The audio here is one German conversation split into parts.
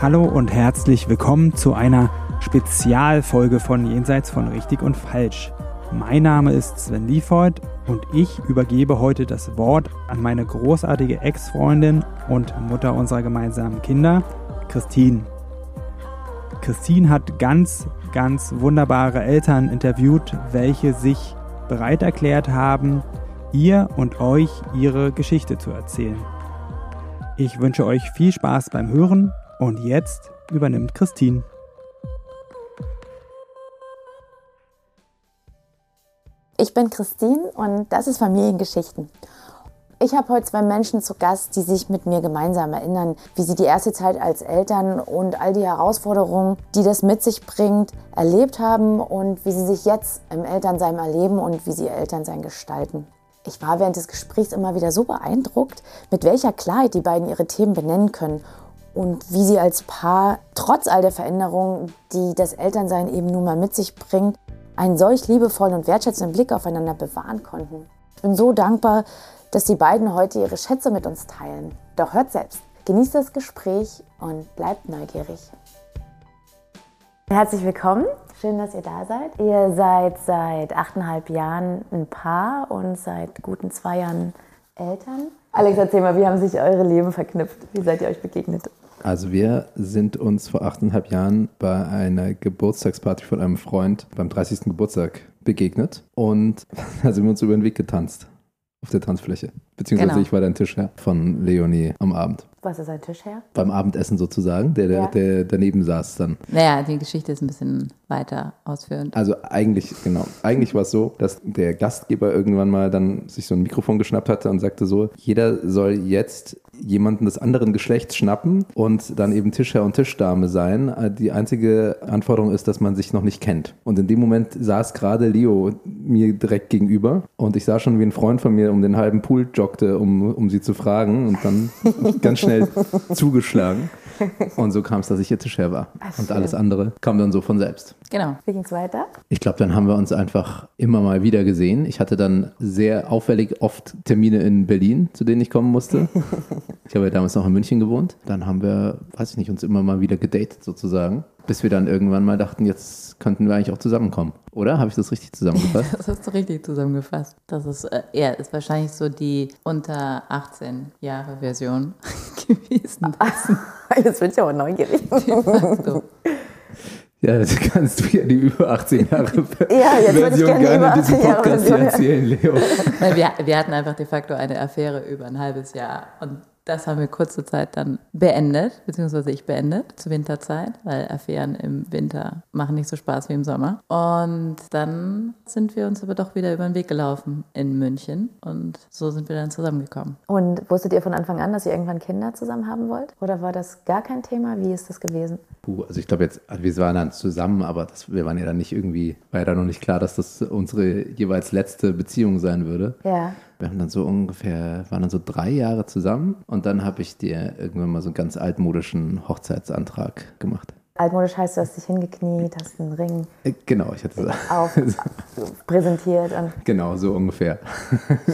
Hallo und herzlich willkommen zu einer Spezialfolge von Jenseits von Richtig und Falsch. Mein Name ist Sven Liefort und ich übergebe heute das Wort an meine großartige Ex-Freundin und Mutter unserer gemeinsamen Kinder, Christine. Christine hat ganz, ganz wunderbare Eltern interviewt, welche sich bereit erklärt haben, ihr und euch ihre Geschichte zu erzählen. Ich wünsche euch viel Spaß beim Hören und jetzt übernimmt Christine. Ich bin Christine und das ist Familiengeschichten. Ich habe heute zwei Menschen zu Gast, die sich mit mir gemeinsam erinnern, wie sie die erste Zeit als Eltern und all die Herausforderungen, die das mit sich bringt, erlebt haben und wie sie sich jetzt im Elternsein erleben und wie sie ihr Elternsein gestalten. Ich war während des Gesprächs immer wieder so beeindruckt, mit welcher Klarheit die beiden ihre Themen benennen können und wie sie als Paar trotz all der Veränderungen, die das Elternsein eben nun mal mit sich bringt, einen solch liebevollen und wertschätzenden Blick aufeinander bewahren konnten. Ich bin so dankbar, dass die beiden heute ihre Schätze mit uns teilen. Doch hört selbst, genießt das Gespräch und bleibt neugierig. Herzlich willkommen, schön, dass ihr da seid. Ihr seid seit achteinhalb Jahren ein Paar und seit guten zwei Jahren Eltern. Alex, erzähl mal, wie haben sich eure Leben verknüpft? Wie seid ihr euch begegnet? Also wir sind uns vor achteinhalb Jahren bei einer Geburtstagsparty von einem Freund beim 30. Geburtstag begegnet und da sind wir uns über den Weg getanzt auf der Tanzfläche. Beziehungsweise Genau. ich war dein Tischherr von Leonie am Abend. Was ist ein Tisch her? Beim Abendessen sozusagen, der, der, Ja. der daneben saß dann. Naja, die Geschichte ist ein bisschen weiter ausführend. Also eigentlich, genau, eigentlich war es so, dass der Gastgeber irgendwann mal dann sich so ein Mikrofon geschnappt hatte und sagte so, jeder soll jetzt jemanden des anderen Geschlechts schnappen und dann eben Tischherr und Tischdame sein. Die einzige Anforderung ist, dass man sich noch nicht kennt. Und in dem Moment saß gerade Leo mir direkt gegenüber und ich sah schon, wie ein Freund von mir um den halben Pool joggte, um, um sie zu fragen und dann ganz schnell zugeschlagen. Und so kam es, dass ich ihr Tischherr war. Und alles andere kam dann so von selbst. Genau. Wie ging es weiter? Ich glaube, dann haben wir uns einfach immer mal wieder gesehen. Ich hatte dann sehr auffällig oft Termine in Berlin, zu denen ich kommen musste. Ich habe ja damals noch in München gewohnt. Dann haben wir, weiß ich nicht, uns immer mal wieder gedatet sozusagen, bis wir dann irgendwann mal dachten, jetzt könnten wir eigentlich auch zusammenkommen. Oder? Habe ich das richtig zusammengefasst? Das hast du richtig zusammengefasst. Das ist, äh, ja, ist wahrscheinlich so die unter 18 Jahre Version gewesen. Jetzt bin ich aber neugierig. Ja, das kannst du ja die über 18 Jahre Ja, jetzt würde ich Version gerne gerne über in diesem 18 Jahre Podcast hier Version erzählen, Leo. Weil wir, wir hatten einfach de facto eine Affäre über ein halbes Jahr. Und das haben wir kurze Zeit dann beendet, beziehungsweise ich beendet zur Winterzeit, weil Affären im Winter machen nicht so Spaß wie im Sommer. Und dann sind wir uns aber doch wieder über den Weg gelaufen in München. Und so sind wir dann zusammengekommen. Und wusstet ihr von Anfang an, dass ihr irgendwann Kinder zusammen haben wollt? Oder war das gar kein Thema? Wie ist das gewesen? Puh, also ich glaube jetzt, wir waren dann zusammen, aber das, wir waren ja dann nicht irgendwie, war ja dann noch nicht klar, dass das unsere jeweils letzte Beziehung sein würde. Ja. Wir haben dann so ungefähr, waren dann so drei Jahre zusammen und dann habe ich dir irgendwann mal so einen ganz altmodischen Hochzeitsantrag gemacht. Altmodisch heißt, du hast dich hingekniet, hast einen Ring Äh, Genau, ich hatte auf präsentiert und genau so ungefähr.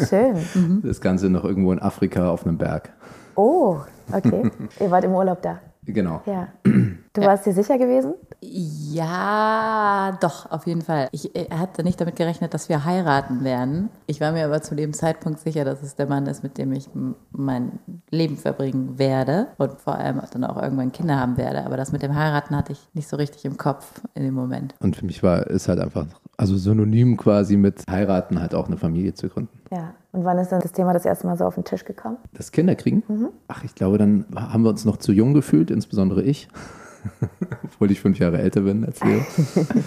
schön. Das Ganze noch irgendwo in Afrika auf einem Berg. Oh, okay. ihr wart im Urlaub da. Genau. Ja. Du warst dir sicher gewesen? Ja, doch, auf jeden Fall. Ich hatte nicht damit gerechnet, dass wir heiraten werden. Ich war mir aber zu dem Zeitpunkt sicher, dass es der Mann ist, mit dem ich mein Leben verbringen werde und vor allem dann auch irgendwann Kinder haben werde. Aber das mit dem Heiraten hatte ich nicht so richtig im Kopf in dem Moment. Und für mich war es halt einfach, also synonym quasi mit heiraten, halt auch eine Familie zu gründen. Ja. Und wann ist dann das Thema das erste Mal so auf den Tisch gekommen? Das Kinderkriegen? Ach, ich glaube, dann haben wir uns noch zu jung gefühlt, insbesondere ich. Obwohl ich fünf Jahre älter bin als Leo.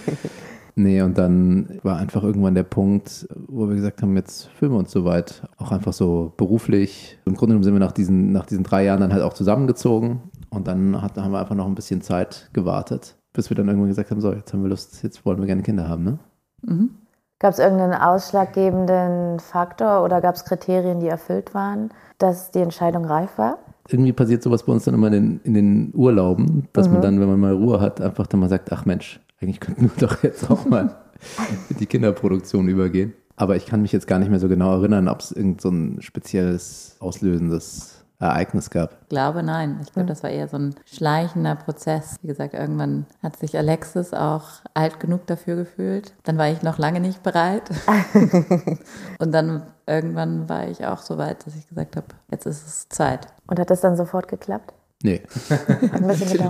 nee, und dann war einfach irgendwann der Punkt, wo wir gesagt haben, jetzt fühlen wir uns soweit. Auch einfach so beruflich. Im Grunde genommen sind wir nach diesen, nach diesen drei Jahren dann halt auch zusammengezogen. Und dann hat, haben wir einfach noch ein bisschen Zeit gewartet, bis wir dann irgendwann gesagt haben, so, jetzt haben wir Lust, jetzt wollen wir gerne Kinder haben, ne? Gab es irgendeinen ausschlaggebenden Faktor oder gab es Kriterien, die erfüllt waren, dass die Entscheidung reif war? irgendwie passiert sowas bei uns dann immer in den, in den Urlauben, dass man dann, wenn man mal Ruhe hat, einfach dann mal sagt, ach Mensch, eigentlich könnten wir doch jetzt auch mal in die Kinderproduktion übergehen. Aber ich kann mich jetzt gar nicht mehr so genau erinnern, ob es irgend so ein spezielles, auslösendes Ereignis gab. Ich glaube, nein. Ich glaube, das war eher so ein schleichender Prozess. Wie gesagt, irgendwann hat sich Alexis auch alt genug dafür gefühlt. Dann war ich noch lange nicht bereit. Und dann irgendwann war ich auch so weit, dass ich gesagt habe, jetzt ist es Zeit. Und hat das dann sofort geklappt? Nee,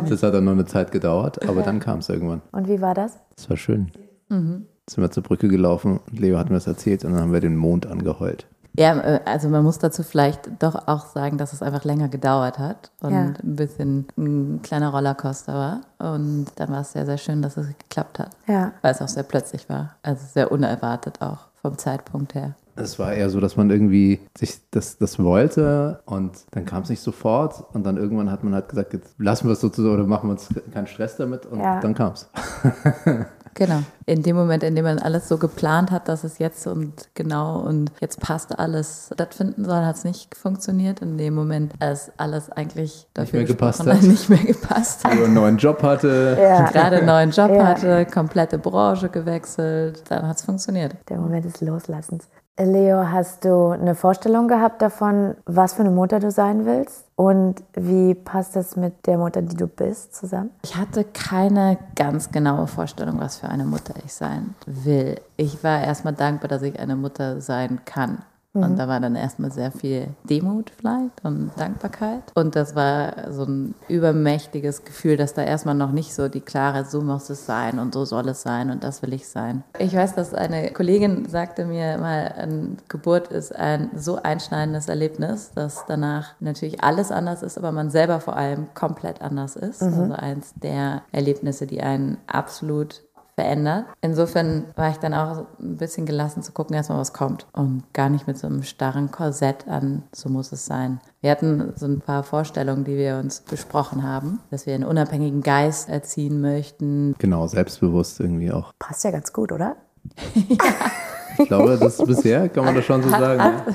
das hat dann noch eine Zeit gedauert, aber dann kam es irgendwann. Und wie war das? Das war schön. Sind wir zur Brücke gelaufen und Leo hat mir das erzählt und dann haben wir den Mond angeheult. Ja, äh, also man muss dazu vielleicht doch auch sagen, dass es einfach länger gedauert hat und Ja. ein bisschen ein kleiner Rollercoaster war. Und dann war es sehr, sehr schön, dass es geklappt hat. Ja. Weil es auch sehr plötzlich war. Also sehr unerwartet auch vom Zeitpunkt her. Es war eher so, dass man irgendwie sich das, das wollte und dann kam es nicht sofort und dann irgendwann hat man halt gesagt, jetzt lassen wir es sozusagen oder machen wir uns keinen Stress damit und Ja. dann kam es. Genau. In dem Moment, in dem man alles so geplant hat, dass es jetzt und genau und jetzt passt alles stattfinden soll, hat es nicht funktioniert. In dem Moment, als alles eigentlich dafür mehr gepasst hat. nicht mehr gepasst hat. Leo einen neuen Job hatte. Ja. Gerade einen neuen Job Ja. hatte, komplette Branche gewechselt, dann hat es funktioniert. Der Moment des Loslassens. Leo, hast du eine Vorstellung gehabt davon, was für eine Mutter du sein willst? Und wie passt das mit der Mutter, die du bist, zusammen? Ich hatte keine ganz genaue Vorstellung, was für eine Mutter ich sein will. Ich war erstmal dankbar, dass ich eine Mutter sein kann. Und da war dann erstmal sehr viel Demut vielleicht und Dankbarkeit. Und das war so ein übermächtiges Gefühl, dass da erstmal noch nicht so die klare, so muss es sein und so soll es sein und das will ich sein. Ich weiß, dass eine Kollegin sagte mir mal, eine Geburt ist ein so einschneidendes Erlebnis, dass danach natürlich alles anders ist, aber man selber vor allem komplett anders ist. Also eins der Erlebnisse, die einen absolut verändert. Insofern war ich dann auch ein bisschen gelassen zu gucken, erstmal was kommt und gar nicht mit so einem starren Korsett an, so muss es sein. Wir hatten so ein paar Vorstellungen, die wir uns besprochen haben, dass wir einen unabhängigen Geist erziehen möchten. Genau, selbstbewusst irgendwie auch. Passt ja ganz gut, oder? Ich glaube, das ist bisher, kann man das schon so sagen. ja.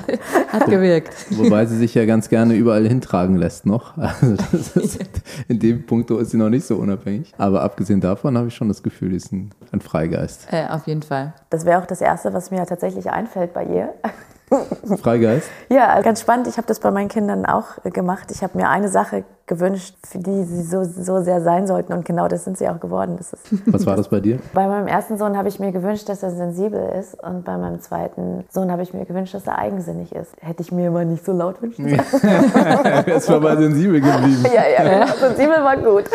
Hat gewirkt. Wobei sie sich ja ganz gerne überall hintragen lässt noch. Also das ist, in dem Punkt ist sie noch nicht so unabhängig. Aber abgesehen davon habe ich schon das Gefühl, sie ist ein, ein Freigeist. Äh, auf jeden Fall. Das wäre auch das Erste, was mir tatsächlich einfällt bei ihr. Freigeist? Ja, ganz spannend. Ich habe das bei meinen Kindern auch äh, gemacht. Ich habe mir eine Sache gewünscht, für die sie so, so sehr sein sollten. Und genau das sind sie auch geworden. Das ist Was war das bei dir? bei meinem ersten Sohn habe ich mir gewünscht, dass er sensibel ist. Und bei meinem zweiten Sohn habe ich mir gewünscht, dass er eigensinnig ist. Hätte ich mir immer nicht so laut wünschen sollen. Es war mal sensibel geblieben. Ja, ja, sensibel war gut.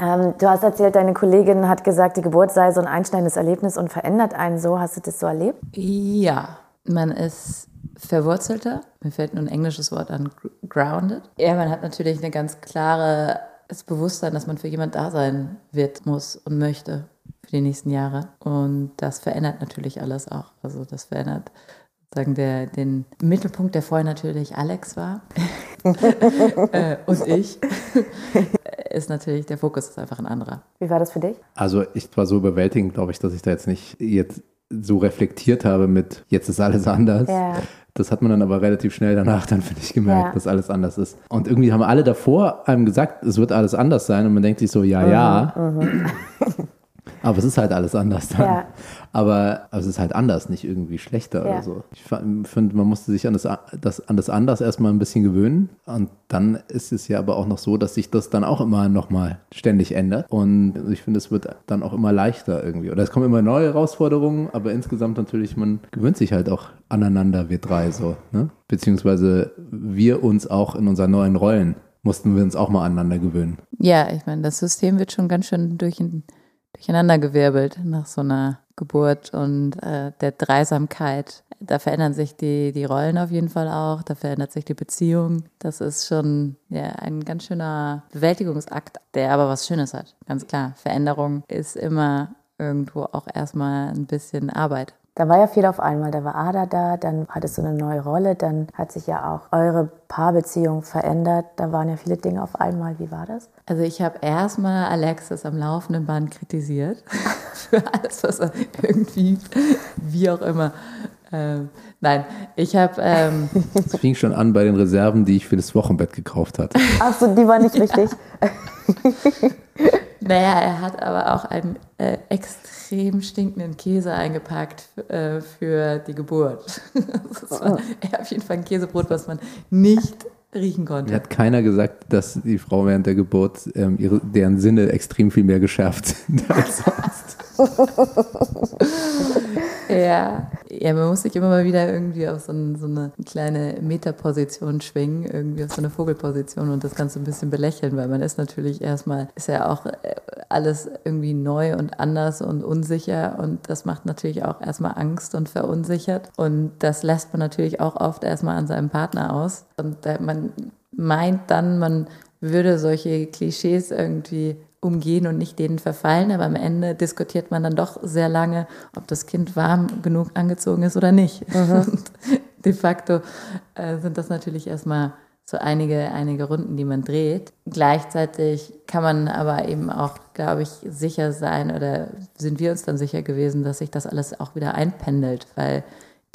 ähm, du hast erzählt, deine Kollegin hat gesagt, die Geburt sei so ein einschneidendes Erlebnis und verändert einen so. Hast du das so erlebt? Ja, man ist verwurzelter. Mir fällt nur ein englisches Wort an, gr- grounded. Ja, man hat natürlich eine ganz klare das Bewusstsein, dass man für jemand da sein wird, muss und möchte für die nächsten Jahre. Und das verändert natürlich alles auch. Also das verändert sagen der, den Mittelpunkt, der vorher natürlich Alex war äh, und ich, ist natürlich, der Fokus ist einfach ein anderer. Wie war das für dich? Also ich war so überwältigend, glaube ich, dass ich da jetzt nicht jetzt so reflektiert habe mit jetzt ist alles anders. Ja. Das hat man dann aber relativ schnell danach dann, finde ich, gemerkt, Ja. dass alles anders ist. Und irgendwie haben alle davor einem gesagt, es wird alles anders sein und man denkt sich so, ja, ja. Aber es ist halt alles anders dann. Ja. Aber also es ist halt anders, nicht irgendwie schlechter Ja. oder so. Ich finde, man musste sich an das, das, an das anders erstmal ein bisschen gewöhnen. Und dann ist es ja aber auch noch so, dass sich das dann auch immer nochmal ständig ändert. Und ich finde, es wird dann auch immer leichter irgendwie. Oder es kommen immer neue Herausforderungen, aber insgesamt natürlich, man gewöhnt sich halt auch aneinander, wir drei so. Ne? Beziehungsweise wir uns auch in unseren neuen Rollen mussten wir uns auch mal aneinander gewöhnen. Ja, ich meine, das System wird schon ganz schön durch, durcheinandergewirbelt nach so einer Geburt und äh, der Dreisamkeit. Da verändern sich die, die Rollen auf jeden Fall auch, da verändert sich die Beziehung. Das ist schon ja, ein ganz schöner Bewältigungsakt, der aber was Schönes hat. Ganz klar, Veränderung ist immer irgendwo auch erstmal ein bisschen Arbeit. Da war ja viel auf einmal. Da war Ada da, dann hattest du eine neue Rolle, dann hat sich ja auch eure Paarbeziehung verändert. Da waren ja viele Dinge auf einmal. Wie war das? Also ich habe erstmal Alexis am laufenden Band kritisiert für alles, was er irgendwie, wie auch immer. Ähm, nein, ich habe ähm, Es fing schon an bei den Reserven, die ich für das Wochenbett gekauft hatte. Achso, die war nicht richtig. Naja, er hat aber auch einen äh, extrem stinkenden Käse eingepackt äh, für die Geburt. Das war eher auf jeden Fall ein Käsebrot, was man nicht riechen konnte. Mir hat keiner gesagt, dass die Frau während der Geburt ähm, ihre, deren Sinne extrem viel mehr geschärft sind als sonst. Ja. ja, man muss sich immer mal wieder irgendwie auf so, ein, so eine kleine Metaposition schwingen, irgendwie auf so eine Vogelposition und das Ganze ein bisschen belächeln, weil man ist natürlich erstmal, ist ja auch äh, alles irgendwie neu und anders und unsicher und das macht natürlich auch erstmal Angst und verunsichert und das lässt man natürlich auch oft erstmal an seinem Partner aus und man meint dann, man würde solche Klischees irgendwie umgehen und nicht denen verfallen. Aber am Ende diskutiert man dann doch sehr lange, ob das Kind warm genug angezogen ist oder nicht. Mhm. De facto äh, sind das natürlich erstmal so einige, einige Runden, die man dreht. Gleichzeitig kann man aber eben auch, glaube ich, sicher sein oder sind wir uns dann sicher gewesen, dass sich das alles auch wieder einpendelt, weil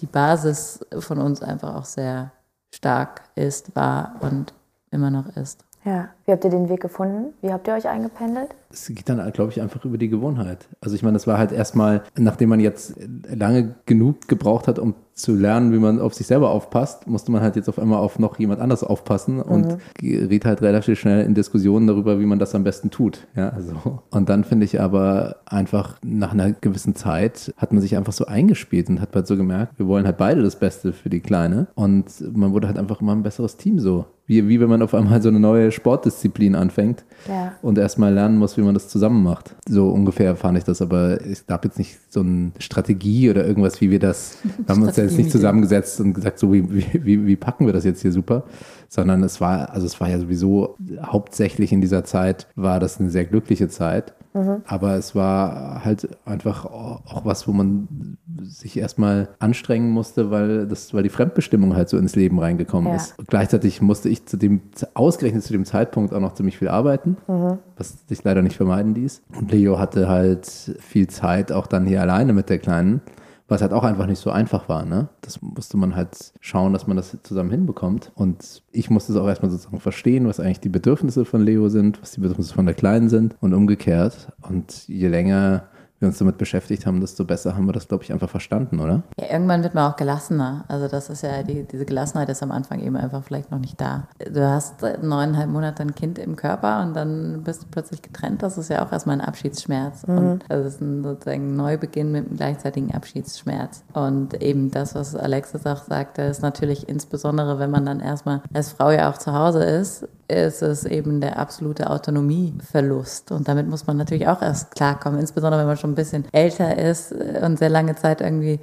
die Basis von uns einfach auch sehr stark ist, war und immer noch ist. Ja, wie habt ihr den Weg gefunden? Wie habt ihr euch eingependelt? Es geht dann, glaube ich, einfach über die Gewohnheit. Also ich meine, das war halt erstmal, nachdem man jetzt lange genug gebraucht hat, um zu lernen, wie man auf sich selber aufpasst, musste man halt jetzt auf einmal auf noch jemand anderes aufpassen und mhm. geriet halt relativ schnell in Diskussionen darüber, wie man das am besten tut. Ja, also. Und dann finde ich aber einfach nach einer gewissen Zeit hat man sich einfach so eingespielt und hat halt so gemerkt, wir wollen halt beide das Beste für die Kleine und man wurde halt einfach immer ein besseres Team so. Wie, wie wenn man auf einmal so eine neue Sportdisziplin anfängt ja. und erstmal lernen muss, wie man das zusammen macht. So ungefähr fand ich das, aber es gab jetzt nicht so eine Strategie oder irgendwas, wie wir das, wir haben uns ja jetzt nicht zusammengesetzt und gesagt, so wie, wie, wie packen wir das jetzt hier super, sondern es war, also es war ja sowieso hauptsächlich in dieser Zeit, war das eine sehr glückliche Zeit. Mhm. Aber es war halt einfach auch was, wo man sich erstmal anstrengen musste, weil das, weil die Fremdbestimmung halt so ins Leben reingekommen ja. ist. Und gleichzeitig musste ich zu dem, ausgerechnet zu dem Zeitpunkt auch noch ziemlich viel arbeiten, mhm. was sich leider nicht vermeiden ließ. Und Leo hatte halt viel Zeit auch dann hier alleine mit der Kleinen was halt auch einfach nicht so einfach war. Ne? Das musste man halt schauen, dass man das zusammen hinbekommt. Und ich musste es auch erstmal sozusagen verstehen, was eigentlich die Bedürfnisse von Leo sind, was die Bedürfnisse von der Kleinen sind und umgekehrt. Und je länger wir uns damit beschäftigt haben, desto besser haben wir das, glaube ich, einfach verstanden, oder? Ja, irgendwann wird man auch gelassener. Also das ist ja, die, diese Gelassenheit ist am Anfang eben einfach vielleicht noch nicht da. Du hast neuneinhalb Monate ein Kind im Körper und dann bist du plötzlich getrennt. Das ist ja auch erstmal ein Abschiedsschmerz. Mhm. Und das ist ein sozusagen Neubeginn mit einem gleichzeitigen Abschiedsschmerz. Und eben das, was Alexis auch sagte, ist natürlich insbesondere, wenn man dann erstmal als Frau ja auch zu Hause ist, ist es eben der absolute Autonomieverlust. Und damit muss man natürlich auch erst klarkommen, insbesondere wenn man schon ein bisschen älter ist und sehr lange Zeit irgendwie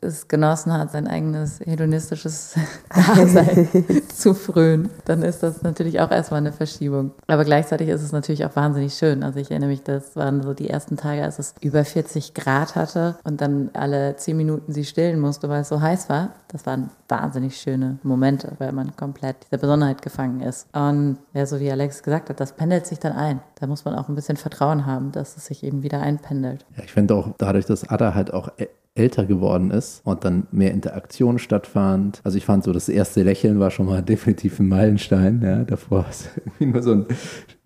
es genossen hat, sein eigenes hedonistisches Dasein zu frönen, dann ist das natürlich auch erstmal eine Verschiebung. Aber gleichzeitig ist es natürlich auch wahnsinnig schön. Also ich erinnere mich, das waren so die ersten Tage, als es über 40 Grad hatte und dann alle zehn Minuten sie stillen musste, weil es so heiß war. Das waren wahnsinnig schöne Momente, weil man komplett dieser Besonderheit gefangen ist. Und ja, so wie Alex gesagt hat, das pendelt sich dann ein. Da muss man auch ein bisschen Vertrauen haben, dass es sich eben wieder einpendelt. Ja, ich finde auch dadurch, dass Ada halt auch älter geworden ist und dann mehr Interaktion stattfand. Also ich fand so, das erste Lächeln war schon mal definitiv ein Meilenstein. Ja, davor war es irgendwie nur so ein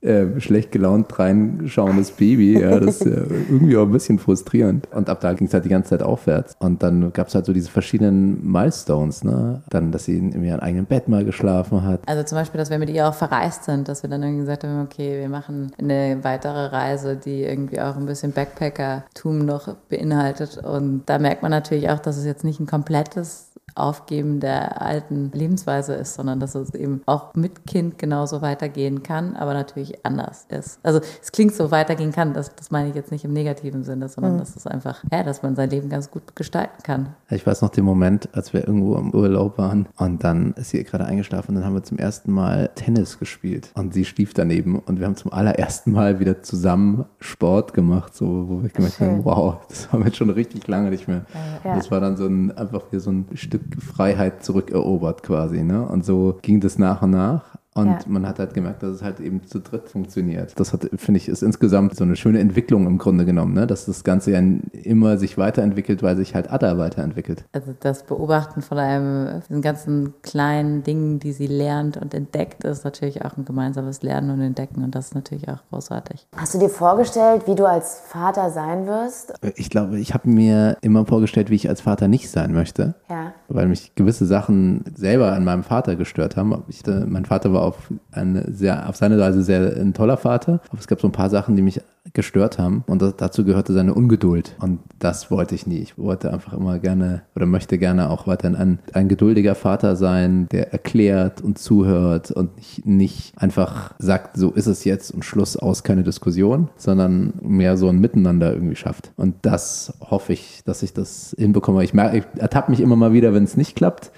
äh, schlecht gelaunt reinschauendes Baby. Ja, das ist äh, irgendwie auch ein bisschen frustrierend. Und ab da ging es halt die ganze Zeit aufwärts. Und dann gab es halt so diese verschiedenen Milestones. Ne? Dann, dass sie in ihrem eigenen Bett mal geschlafen hat. Also zum Beispiel, dass wir mit ihr auch verreist sind, dass wir dann irgendwie gesagt haben, okay, wir machen eine weitere Reise, die irgendwie auch ein bisschen Backpacker-Tum noch beinhaltet. Und da merkt man natürlich auch, dass es jetzt nicht ein komplettes Aufgeben der alten Lebensweise ist, sondern dass es eben auch mit Kind genauso weitergehen kann, aber natürlich anders ist. Also es klingt so weitergehen kann, das, das meine ich jetzt nicht im negativen Sinne, sondern mhm. dass es einfach, ja, dass man sein Leben ganz gut gestalten kann. Ich weiß noch den Moment, als wir irgendwo im Urlaub waren und dann ist sie gerade eingeschlafen und dann haben wir zum ersten Mal Tennis gespielt und sie schlief daneben und wir haben zum allerersten Mal wieder zusammen Sport gemacht, so wo wir gemerkt haben, wow, das haben wir jetzt schon richtig lange nicht mehr. Ja. Das war dann so ein einfach wie so ein Stück Freiheit zurückerobert quasi. Ne? Und so ging das nach und nach. Und Ja. man hat halt gemerkt, dass es halt eben zu dritt funktioniert. Das hat, finde ich, ist insgesamt so eine schöne Entwicklung im Grunde genommen, ne? dass das Ganze ja immer sich weiterentwickelt, weil sich halt Ada weiterentwickelt. Also das Beobachten von einem, diesen ganzen kleinen Dingen, die sie lernt und entdeckt, ist natürlich auch ein gemeinsames Lernen und Entdecken und das ist natürlich auch großartig. Hast du dir vorgestellt, wie du als Vater sein wirst? Ich glaube, ich habe mir immer vorgestellt, wie ich als Vater nicht sein möchte. Ja. weil mich gewisse Sachen selber an meinem Vater gestört haben. Ich, mein Vater war auf, eine sehr, auf seine Weise sehr ein toller Vater, aber es gab so ein paar Sachen, die mich gestört haben und das, dazu gehörte seine Ungeduld und das wollte ich nie. Ich wollte einfach immer gerne oder möchte gerne auch weiterhin ein, ein geduldiger Vater sein, der erklärt und zuhört und nicht, nicht einfach sagt, so ist es jetzt und Schluss aus, keine Diskussion, sondern mehr so ein Miteinander irgendwie schafft. Und das hoffe ich, dass ich das hinbekomme. Ich, merke, ich ertappe mich immer mal wieder, wenn es nicht klappt.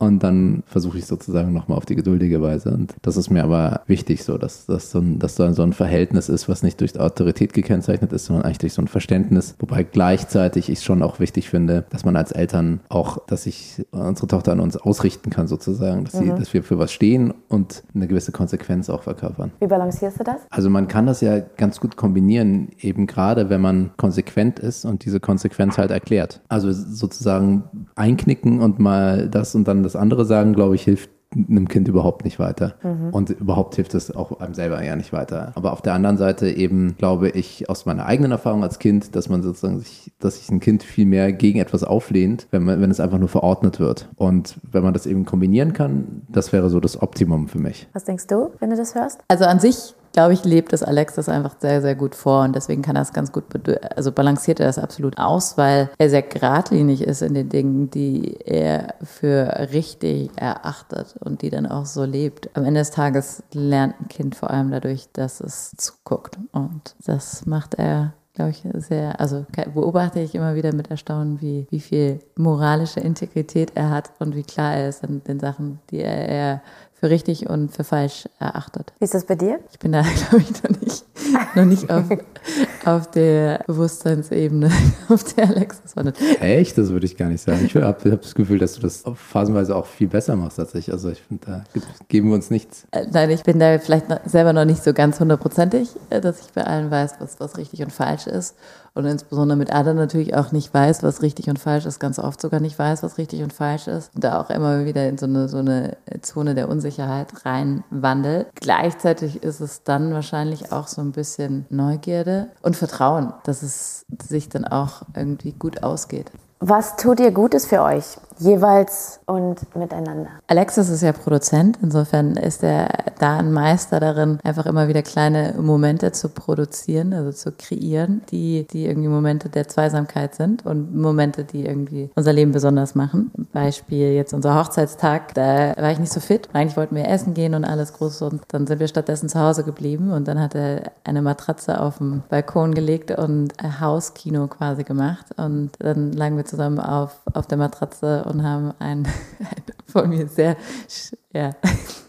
Und dann versuche ich sozusagen nochmal auf die geduldige Weise. Und das ist mir aber wichtig, so, dass, dass, so ein, dass so ein Verhältnis ist, was nicht durch Autorität gekennzeichnet ist, sondern eigentlich durch so ein Verständnis. Wobei gleichzeitig ich schon auch wichtig finde, dass man als Eltern auch, dass sich unsere Tochter an uns ausrichten kann, sozusagen, dass, sie, dass wir für was stehen und eine gewisse Konsequenz auch verkörpern. Wie balancierst du das? Also man kann das ja ganz gut kombinieren, eben gerade wenn man konsequent ist und diese Konsequenz halt erklärt. Also sozusagen einknicken und mal das und dann das andere sagen, glaube ich, hilft einem Kind überhaupt nicht weiter. Und überhaupt hilft es auch einem selber ja nicht weiter. Aber auf der anderen Seite eben glaube ich aus meiner eigenen Erfahrung als Kind, dass man sozusagen sich, dass sich ein Kind viel mehr gegen etwas auflehnt, wenn man, wenn es einfach nur verordnet wird. Und wenn man das eben kombinieren kann, das wäre so das Optimum für mich. Was denkst du, wenn du das hörst? Also an sich, glaube ich, lebt das Alex das einfach sehr, sehr gut vor und deswegen kann er es ganz gut, also balanciert er das absolut aus, weil er sehr geradlinig ist in den Dingen, die er für richtig erachtet und die dann auch so lebt. Am Ende des Tages lernt ein Kind vor allem dadurch, dass es zuguckt und das macht er glaube ich, sehr, also beobachte ich immer wieder mit Erstaunen, wie, wie viel moralische Integrität er hat und wie klar er ist in den Sachen, die er, er für richtig und für falsch erachtet. Wie ist das bei dir? Ich bin da, glaube ich, noch nicht, noch nicht auf, auf der Bewusstseinsebene, auf der Alex war. Nicht. Echt? Das würde ich gar nicht sagen. Ich habe hab das Gefühl, dass du das phasenweise auch viel besser machst als ich. Also ich finde, da geben wir uns nichts. Äh, Nein, ich bin da vielleicht selber noch nicht so ganz hundertprozentig, äh, dass ich bei allen weiß, was, was richtig und falsch ist. Und insbesondere mit Ada natürlich auch nicht weiß, was richtig und falsch ist, ganz oft sogar nicht weiß, was richtig und falsch ist. Und da auch immer wieder in so eine, so eine Zone der Unsicherheit reinwandelt. Gleichzeitig ist es dann wahrscheinlich auch so ein bisschen Neugierde und Vertrauen, dass es sich dann auch irgendwie gut ausgeht. Was tut ihr Gutes für euch, jeweils und miteinander? Alexis ist ja Produzent, insofern ist er da ein Meister darin, einfach immer wieder kleine Momente zu produzieren, also zu kreieren, die, die irgendwie Momente der Zweisamkeit sind und Momente, die irgendwie unser Leben besonders machen. Beispiel jetzt unser Hochzeitstag, da war ich nicht so fit. Eigentlich wollten wir essen gehen und alles groß und dann sind wir stattdessen zu Hause geblieben und dann hat er eine Matratze auf den Balkon gelegt und ein Hauskino quasi gemacht und dann lagen wir zusammen auf, auf der Matratze und haben einen, einen von mir sehr sch- ja,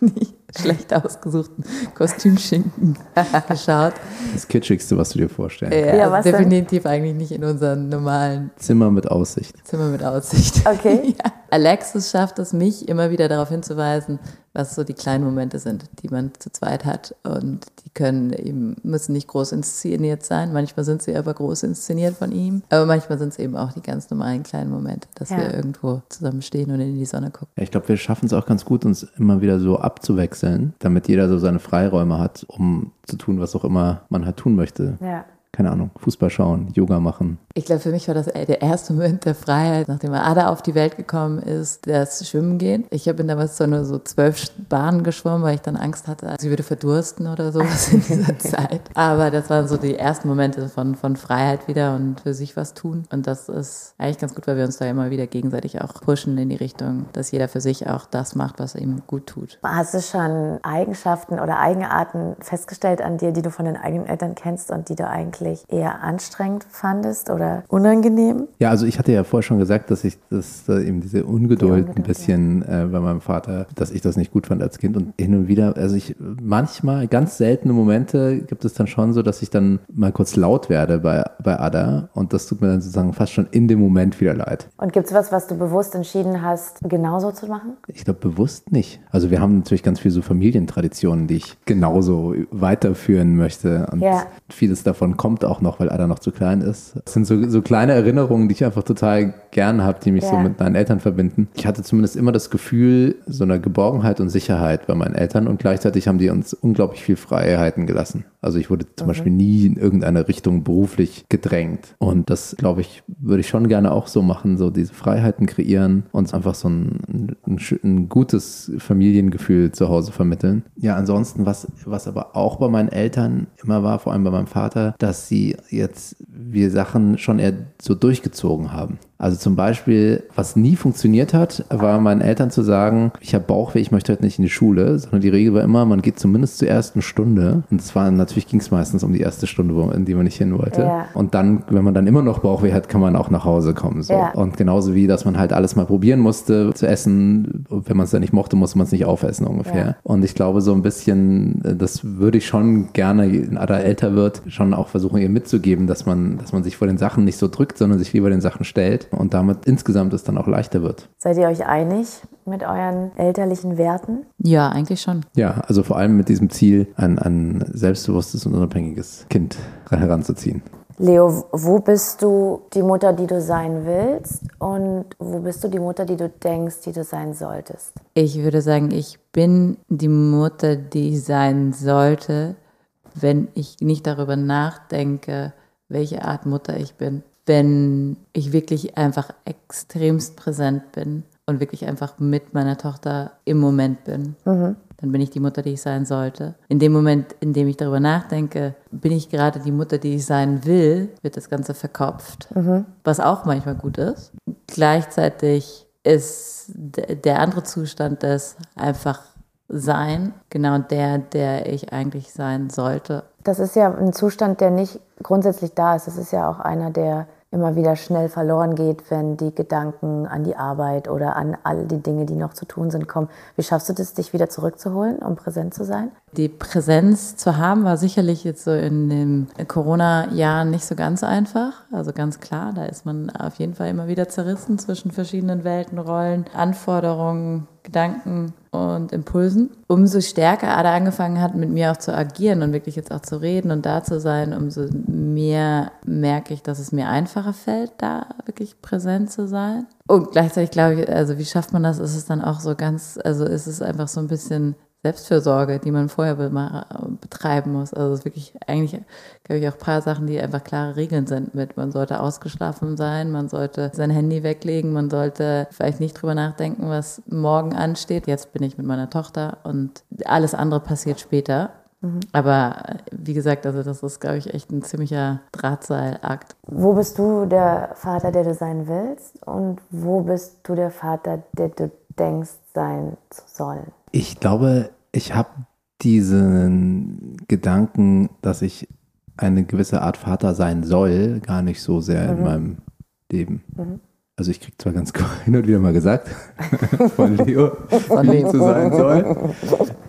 schlecht ausgesuchten Kostümschinken geschaut. Das Kitschigste, was du dir vorstellst. Ja, Ja, was denn? definitiv eigentlich nicht in unserem normalen Zimmer mit Aussicht. Zimmer mit Aussicht. Okay. ja. Alexis schafft es, mich immer wieder darauf hinzuweisen, was so die kleinen Momente sind, die man zu zweit hat. Und die können eben, müssen nicht groß inszeniert sein. Manchmal sind sie aber groß inszeniert von ihm. Aber manchmal sind es eben auch die ganz normalen kleinen Momente, dass Ja. wir irgendwo zusammen stehen und in die Sonne gucken. Ja, ich glaube, wir schaffen es auch ganz gut, uns immer wieder so abzuwechseln, damit jeder so seine Freiräume hat, um zu tun, was auch immer man halt tun möchte. Ja. Keine Ahnung, Fußball schauen, Yoga machen. Ich glaube, für mich war das äh, der erste Moment der Freiheit, nachdem Ada auf die Welt gekommen ist, das Schwimmen gehen. Ich bin damals so nur so zwölf Bahnen geschwommen, weil ich dann Angst hatte, sie würde verdursten oder sowas in dieser Zeit. Aber das waren so die ersten Momente von, von Freiheit wieder und für sich was tun. Und das ist eigentlich ganz gut, weil wir uns da immer wieder gegenseitig auch pushen in die Richtung, dass jeder für sich auch das macht, was ihm gut tut. Hast du schon Eigenschaften oder Eigenarten festgestellt an dir, die du von den eigenen Eltern kennst und die du eigentlich eher anstrengend fandest oder oder unangenehm? Ja, also ich hatte ja vorher schon gesagt, dass ich das äh, eben diese Ungeduld, die ein bisschen äh, bei meinem Vater, dass ich das nicht gut fand als Kind und hin und wieder, also ich manchmal, ganz seltene Momente gibt es dann schon so, dass ich dann mal kurz laut werde bei, bei Ada und das tut mir dann sozusagen fast schon in dem Moment wieder leid. Und gibt es was, was du bewusst entschieden hast, genauso zu machen? Ich glaube bewusst nicht. Also wir haben natürlich ganz viele so Familientraditionen, die ich genauso weiterführen möchte und ja. vieles davon kommt auch noch, weil Ada noch zu klein ist. Es sind so, so kleine Erinnerungen, die ich einfach total gern habe, die mich ja. so mit meinen Eltern verbinden. Ich hatte zumindest immer das Gefühl so einer Geborgenheit und Sicherheit bei meinen Eltern und gleichzeitig haben die uns unglaublich viel Freiheiten gelassen. Also ich wurde zum mhm. Beispiel nie in irgendeine Richtung beruflich gedrängt. Und das, glaube ich, würde ich schon gerne auch so machen, so diese Freiheiten kreieren und einfach so ein, ein, ein gutes Familiengefühl zu Hause vermitteln. Ja, ansonsten, was, was aber auch bei meinen Eltern immer war, vor allem bei meinem Vater, dass sie jetzt wir Sachen schon eher so durchgezogen haben. Also zum Beispiel, was nie funktioniert hat, war meinen Eltern zu sagen, ich habe Bauchweh, ich möchte heute nicht in die Schule, sondern die Regel war immer, man geht zumindest zur ersten Stunde. Und zwar natürlich ging es meistens um die erste Stunde, in die man nicht hin wollte. Ja. Und dann, wenn man dann immer noch Bauchweh hat, kann man auch nach Hause kommen. So. Ja. Und genauso wie, dass man halt alles mal probieren musste zu essen. Wenn man es dann nicht mochte, musste man es nicht aufessen ungefähr. Ja. Und ich glaube, so ein bisschen, das würde ich schon gerne, wenn Ada älter wird, schon auch versuchen, ihr mitzugeben, dass man, dass man sich vor den Sachen nicht so drückt, sondern sich lieber den Sachen stellt und damit insgesamt es dann auch leichter wird. Seid ihr euch einig mit euren elterlichen Werten? Ja, eigentlich schon. Ja, also vor allem mit diesem Ziel, ein, ein selbstbewusstes und unabhängiges Kind heranzuziehen. Leo, wo bist du die Mutter, die du sein willst und wo bist du die Mutter, die du denkst, die du sein solltest? Ich würde sagen, ich bin die Mutter, die ich sein sollte, wenn ich nicht darüber nachdenke, welche Art Mutter ich bin wenn ich wirklich einfach extremst präsent bin und wirklich einfach mit meiner Tochter im Moment bin. Mhm. Dann bin ich die Mutter, die ich sein sollte. In dem Moment, in dem ich darüber nachdenke, bin ich gerade die Mutter, die ich sein will, wird das Ganze verkopft, mhm. was auch manchmal gut ist. Gleichzeitig ist der andere Zustand des einfach sein genau der, der ich eigentlich sein sollte. Das ist ja ein Zustand, der nicht grundsätzlich da ist. Das ist ja auch einer, der immer wieder schnell verloren geht, wenn die Gedanken an die Arbeit oder an all die Dinge, die noch zu tun sind, kommen. Wie schaffst du das, dich wieder zurückzuholen, um präsent zu sein? Die Präsenz zu haben war sicherlich jetzt so in den Corona-Jahren nicht so ganz einfach. Also ganz klar, da ist man auf jeden Fall immer wieder zerrissen zwischen verschiedenen Welten, Rollen, Anforderungen, Gedanken und Impulsen. Umso stärker Ada angefangen hat, mit mir auch zu agieren und wirklich jetzt auch zu reden und da zu sein, umso mehr merke ich, dass es mir einfacher fällt, da wirklich präsent zu sein. Und gleichzeitig glaube ich, also wie schafft man das? Ist es dann auch so ganz, also ist es einfach so ein bisschen Selbstfürsorge, die man vorher betreiben muss. Also es ist wirklich eigentlich, glaube ich, auch ein paar Sachen, die einfach klare Regeln sind mit. Man sollte ausgeschlafen sein, man sollte sein Handy weglegen, man sollte vielleicht nicht drüber nachdenken, was morgen ansteht. Jetzt bin ich mit meiner Tochter und alles andere passiert später. Mhm. Aber wie gesagt, also das ist, glaube ich, echt ein ziemlicher Drahtseilakt. Wo bist du der Vater, der du sein willst? Und wo bist du der Vater, der du denkst, sein zu sollen? Ich glaube, ich habe diesen Gedanken, dass ich eine gewisse Art Vater sein soll, gar nicht so sehr mhm. in meinem Leben. Mhm. Also ich kriege zwar ganz hin und wieder mal gesagt von Leo, wie ich zu sein soll,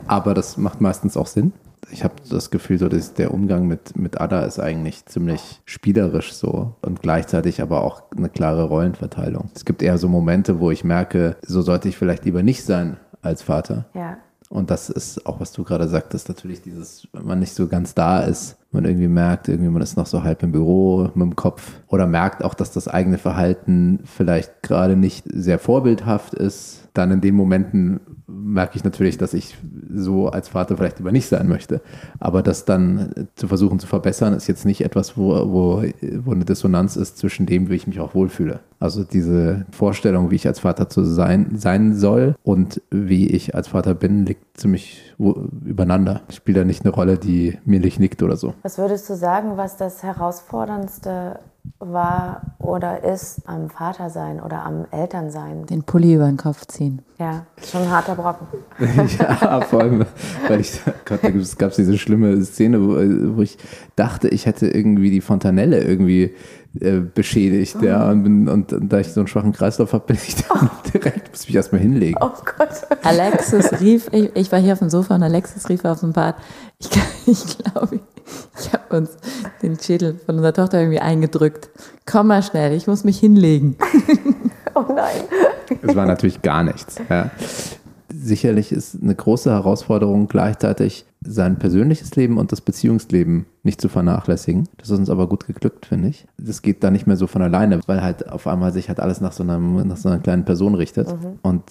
aber das macht meistens auch Sinn. Ich habe das Gefühl, so dass der Umgang mit, mit Ada ist eigentlich ziemlich spielerisch so und gleichzeitig aber auch eine klare Rollenverteilung. Es gibt eher so Momente, wo ich merke, so sollte ich vielleicht lieber nicht sein als Vater. Ja. Und das ist auch, was du gerade sagtest, natürlich dieses, wenn man nicht so ganz da ist, man irgendwie merkt, irgendwie man ist noch so halb im Büro mit dem Kopf oder merkt auch, dass das eigene Verhalten vielleicht gerade nicht sehr vorbildhaft ist, dann in den Momenten merke ich natürlich, dass ich so als Vater vielleicht lieber nicht sein möchte. Aber das dann zu versuchen zu verbessern, ist jetzt nicht etwas, wo, wo, wo eine Dissonanz ist zwischen dem, wie ich mich auch wohlfühle. Also diese Vorstellung, wie ich als Vater zu sein, sein soll und wie ich als Vater bin, liegt ziemlich übereinander. Ich spiele da nicht eine Rolle, die mir nicht nickt oder so. Was würdest du sagen, was das Herausforderndste war oder ist am Vatersein oder am Elternsein. Den Pulli über den Kopf ziehen. Ja, schon ein harter Brocken. ja, vor allem, weil ich, Gott, da gab es diese schlimme Szene, wo, wo, ich dachte, ich hätte irgendwie die Fontanelle irgendwie äh, beschädigt. Oh. Ja, und, bin, und, und, da ich so einen schwachen Kreislauf habe, bin ich dann oh. direkt, muss mich erstmal hinlegen. Oh Gott. Alexis rief, ich, ich, war hier auf dem Sofa und Alexis rief auf dem Bad, ich, ich glaube, ich habe uns den Schädel von unserer Tochter irgendwie eingedrückt. Komm mal schnell, ich muss mich hinlegen. oh nein. Es war natürlich gar nichts. Ja. Sicherlich ist eine große Herausforderung gleichzeitig sein persönliches Leben und das Beziehungsleben nicht zu vernachlässigen. Das ist uns aber gut geglückt, finde ich. Das geht da nicht mehr so von alleine, weil halt auf einmal sich halt alles nach so, einem, nach so einer kleinen Person richtet. Mhm. Und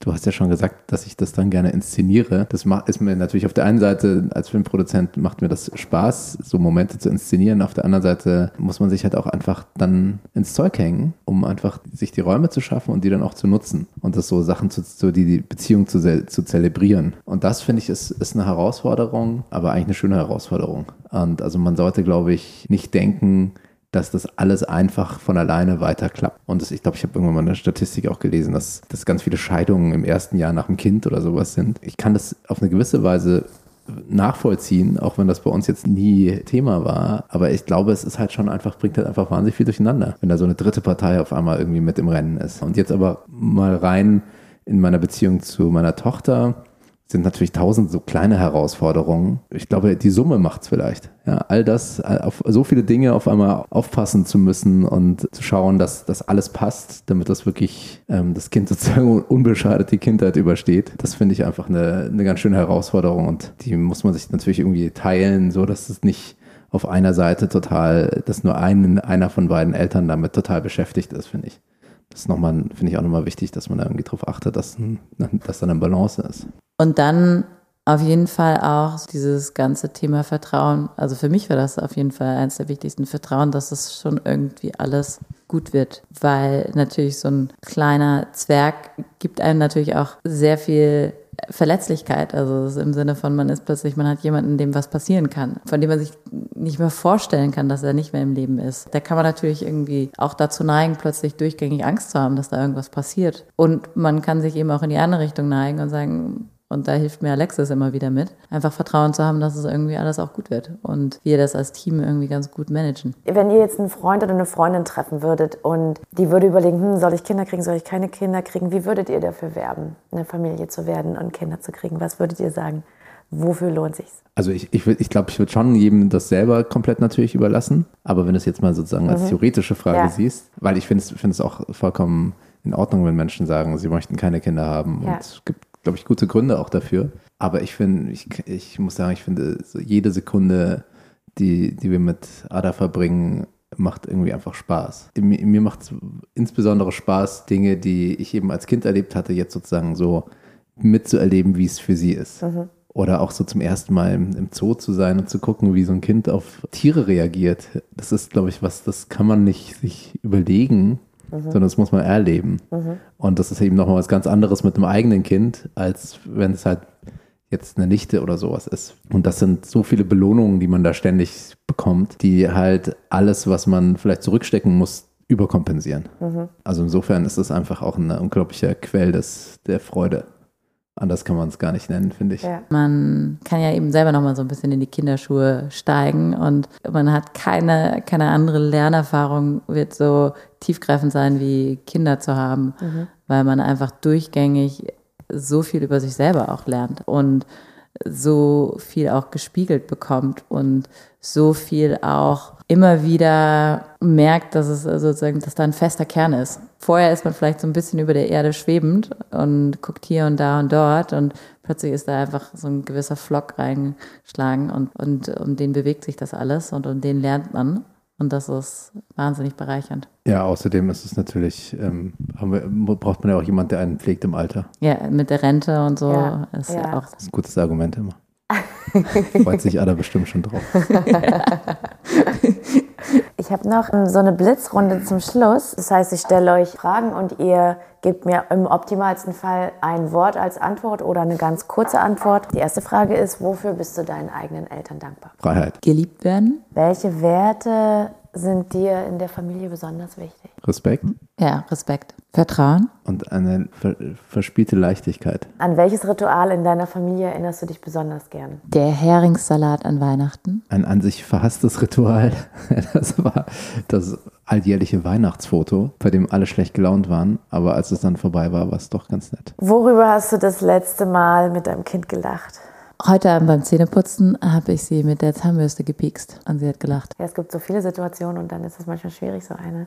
du hast ja schon gesagt, dass ich das dann gerne inszeniere. Das macht, ist mir natürlich auf der einen Seite als Filmproduzent macht mir das Spaß, so Momente zu inszenieren. Auf der anderen Seite muss man sich halt auch einfach dann ins Zeug hängen, um einfach sich die Räume zu schaffen und die dann auch zu nutzen. Und das so Sachen zu, so die, die Beziehung zu, zu zelebrieren. Und das finde ich ist, ist eine Herausforderung, aber eigentlich eine schöne Herausforderung. Und also man sollte, glaube ich, nicht denken, dass das alles einfach von alleine weiter klappt. Und das, ich glaube, ich habe irgendwann mal eine Statistik auch gelesen, dass, dass ganz viele Scheidungen im ersten Jahr nach dem Kind oder sowas sind. Ich kann das auf eine gewisse Weise nachvollziehen, auch wenn das bei uns jetzt nie Thema war. Aber ich glaube, es ist halt schon einfach, bringt halt einfach wahnsinnig viel durcheinander, wenn da so eine dritte Partei auf einmal irgendwie mit im Rennen ist. Und jetzt aber mal rein in meiner Beziehung zu meiner Tochter sind natürlich tausend so kleine Herausforderungen. Ich glaube, die Summe macht es vielleicht. Ja, all das, auf so viele Dinge auf einmal aufpassen zu müssen und zu schauen, dass das alles passt, damit das wirklich ähm, das Kind sozusagen unbeschadet die Kindheit übersteht. Das finde ich einfach eine, eine ganz schöne Herausforderung und die muss man sich natürlich irgendwie teilen, so dass es nicht auf einer Seite total, dass nur ein, einer von beiden Eltern damit total beschäftigt ist, finde ich. Das ist nochmal, finde ich auch nochmal wichtig, dass man da irgendwie drauf achtet, dass, dass da eine Balance ist. Und dann auf jeden Fall auch dieses ganze Thema Vertrauen. Also für mich war das auf jeden Fall eines der wichtigsten Vertrauen, dass es schon irgendwie alles gut wird, weil natürlich so ein kleiner Zwerg gibt einem natürlich auch sehr viel Verletzlichkeit, also im Sinne von, man ist plötzlich, man hat jemanden, dem was passieren kann, von dem man sich nicht mehr vorstellen kann, dass er nicht mehr im Leben ist. Da kann man natürlich irgendwie auch dazu neigen, plötzlich durchgängig Angst zu haben, dass da irgendwas passiert. Und man kann sich eben auch in die andere Richtung neigen und sagen, und da hilft mir Alexis immer wieder mit, einfach Vertrauen zu haben, dass es irgendwie alles auch gut wird und wir das als Team irgendwie ganz gut managen. Wenn ihr jetzt einen Freund oder eine Freundin treffen würdet und die würde überlegen, hm, soll ich Kinder kriegen, soll ich keine Kinder kriegen, wie würdet ihr dafür werben, eine Familie zu werden und Kinder zu kriegen? Was würdet ihr sagen? Wofür lohnt sich's? Also ich glaube, ich, ich, glaub, ich würde schon jedem das selber komplett natürlich überlassen. Aber wenn du es jetzt mal sozusagen als mhm. theoretische Frage ja. siehst, weil ich finde es auch vollkommen in Ordnung, wenn Menschen sagen, sie möchten keine Kinder haben. Ja. Und es gibt glaube ich, gute Gründe auch dafür. Aber ich finde, ich, ich muss sagen, ich finde, so jede Sekunde, die, die wir mit Ada verbringen, macht irgendwie einfach Spaß. Mir, mir macht es insbesondere Spaß, Dinge, die ich eben als Kind erlebt hatte, jetzt sozusagen so mitzuerleben, wie es für sie ist. Mhm. Oder auch so zum ersten Mal im, im, Zoo zu sein und zu gucken, wie so ein Kind auf Tiere reagiert. Das ist, glaube ich, was, das kann man nicht sich überlegen, mhm. sondern das muss man erleben. Mhm. Und das ist eben nochmal was ganz anderes mit einem eigenen Kind, als wenn es halt jetzt eine Nichte oder sowas ist. Und das sind so viele Belohnungen, die man da ständig bekommt, die halt alles, was man vielleicht zurückstecken muss, überkompensieren. Mhm. Also insofern ist es einfach auch ein unglaublicher Quell des, der Freude. Anders kann man es gar nicht nennen, finde ich. Ja. Man kann ja eben selber nochmal so ein bisschen in die Kinderschuhe steigen und man hat keine, keine andere Lernerfahrung, wird so tiefgreifend sein, wie Kinder zu haben, mhm. weil man einfach durchgängig so viel über sich selber auch lernt und so viel auch gespiegelt bekommt und so viel auch immer wieder merkt, dass es sozusagen, dass da ein fester Kern ist. Vorher ist man vielleicht so ein bisschen über der Erde schwebend und guckt hier und da und dort und plötzlich ist da einfach so ein gewisser Flock reingeschlagen und, und um den bewegt sich das alles und um den lernt man. Und das ist wahnsinnig bereichernd. Ja, außerdem ist es natürlich, ähm, wir, braucht man ja auch jemanden, der einen pflegt im Alter. Ja, mit der Rente und so ja, ist ja, auch. Das ist ein gutes Argument immer. Freut sich Ada bestimmt schon drauf. Ich habe noch so eine Blitzrunde zum Schluss. Das heißt, ich stelle euch Fragen und ihr gebt mir im optimalsten Fall ein Wort als Antwort oder eine ganz kurze Antwort. Die erste Frage ist, wofür bist du deinen eigenen Eltern dankbar? Freiheit. Geliebt werden. Welche Werte sind dir in der Familie besonders wichtig? Respekt. Ja, Respekt. Vertrauen. Und eine ver verspielte Leichtigkeit. An welches Ritual in deiner Familie erinnerst du dich besonders gern? Der Heringssalat an Weihnachten. Ein an sich verhasstes Ritual. Das war das alljährliche Weihnachtsfoto, bei dem alle schlecht gelaunt waren. Aber als es dann vorbei war, war es doch ganz nett. Worüber hast du das letzte Mal mit deinem Kind gelacht? Heute Abend beim Zähneputzen habe ich sie mit der Zahnbürste gepiekst und sie hat gelacht. Ja, es gibt so viele Situationen und dann ist es manchmal schwierig, so eine,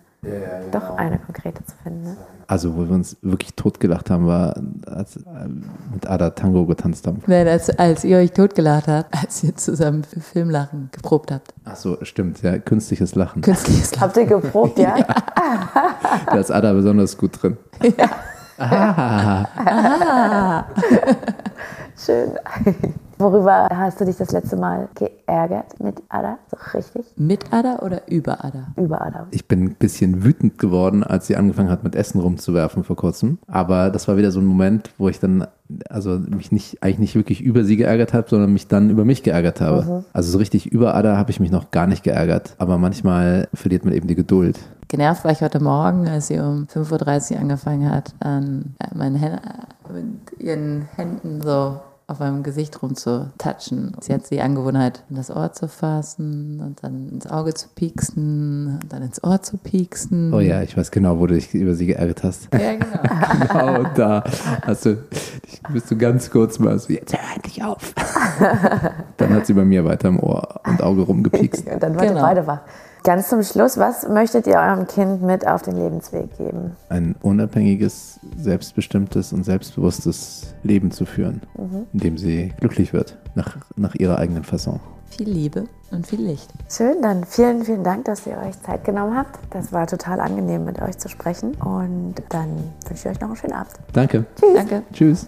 doch eine konkrete zu finden. Ne? Also, wo wir uns wirklich totgelacht haben, war, als äh, mit Ada Tango getanzt haben. Nein, als, als ihr euch totgelacht habt, als ihr zusammen für Filmlachen geprobt habt. Ach so, stimmt, ja, künstliches Lachen. Künstliches Lachen. Habt ihr geprobt, ja? Da ist Ada besonders gut drin. Schön. Worüber hast du dich das letzte Mal geärgert mit Ada? So richtig? Mit Ada oder über Ada? Über Ada. Ich bin ein bisschen wütend geworden, als sie angefangen hat, mit Essen rumzuwerfen vor kurzem. Aber das war wieder so ein Moment, wo ich dann, also mich nicht, eigentlich nicht wirklich über sie geärgert habe, sondern mich dann über mich geärgert habe. Also so richtig über Ada habe ich mich noch gar nicht geärgert. Aber manchmal verliert man eben die Geduld. Genervt war ich heute Morgen, als sie um 5.30 Uhr angefangen hat, an äh, meinen Händen, mit ihren Händen so auf meinem Gesicht rumzutatschen. Sie hat die Angewohnheit, in das Ohr zu fassen und dann ins Auge zu pieksen und dann ins Ohr zu pieksen. Oh ja, ich weiß genau, wo du dich über sie geärgert hast. Ja, genau. genau da hast du, bist du ganz kurz mal so, jetzt hör endlich auf. Dann hat sie bei mir weiter im Ohr und Auge rumgepiekst. Und dann ihr Genau. beide wach. Ganz zum Schluss, was möchtet ihr eurem Kind mit auf den Lebensweg geben? Ein unabhängiges, selbstbestimmtes und selbstbewusstes Leben zu führen, in dem sie glücklich wird, nach, nach ihrer eigenen Fasson. Viel Liebe und viel Licht. Schön, dann vielen, vielen Dank, dass ihr euch Zeit genommen habt. Das war total angenehm, mit euch zu sprechen. Und dann wünsche ich euch noch einen schönen Abend. Danke. Danke. Tschüss.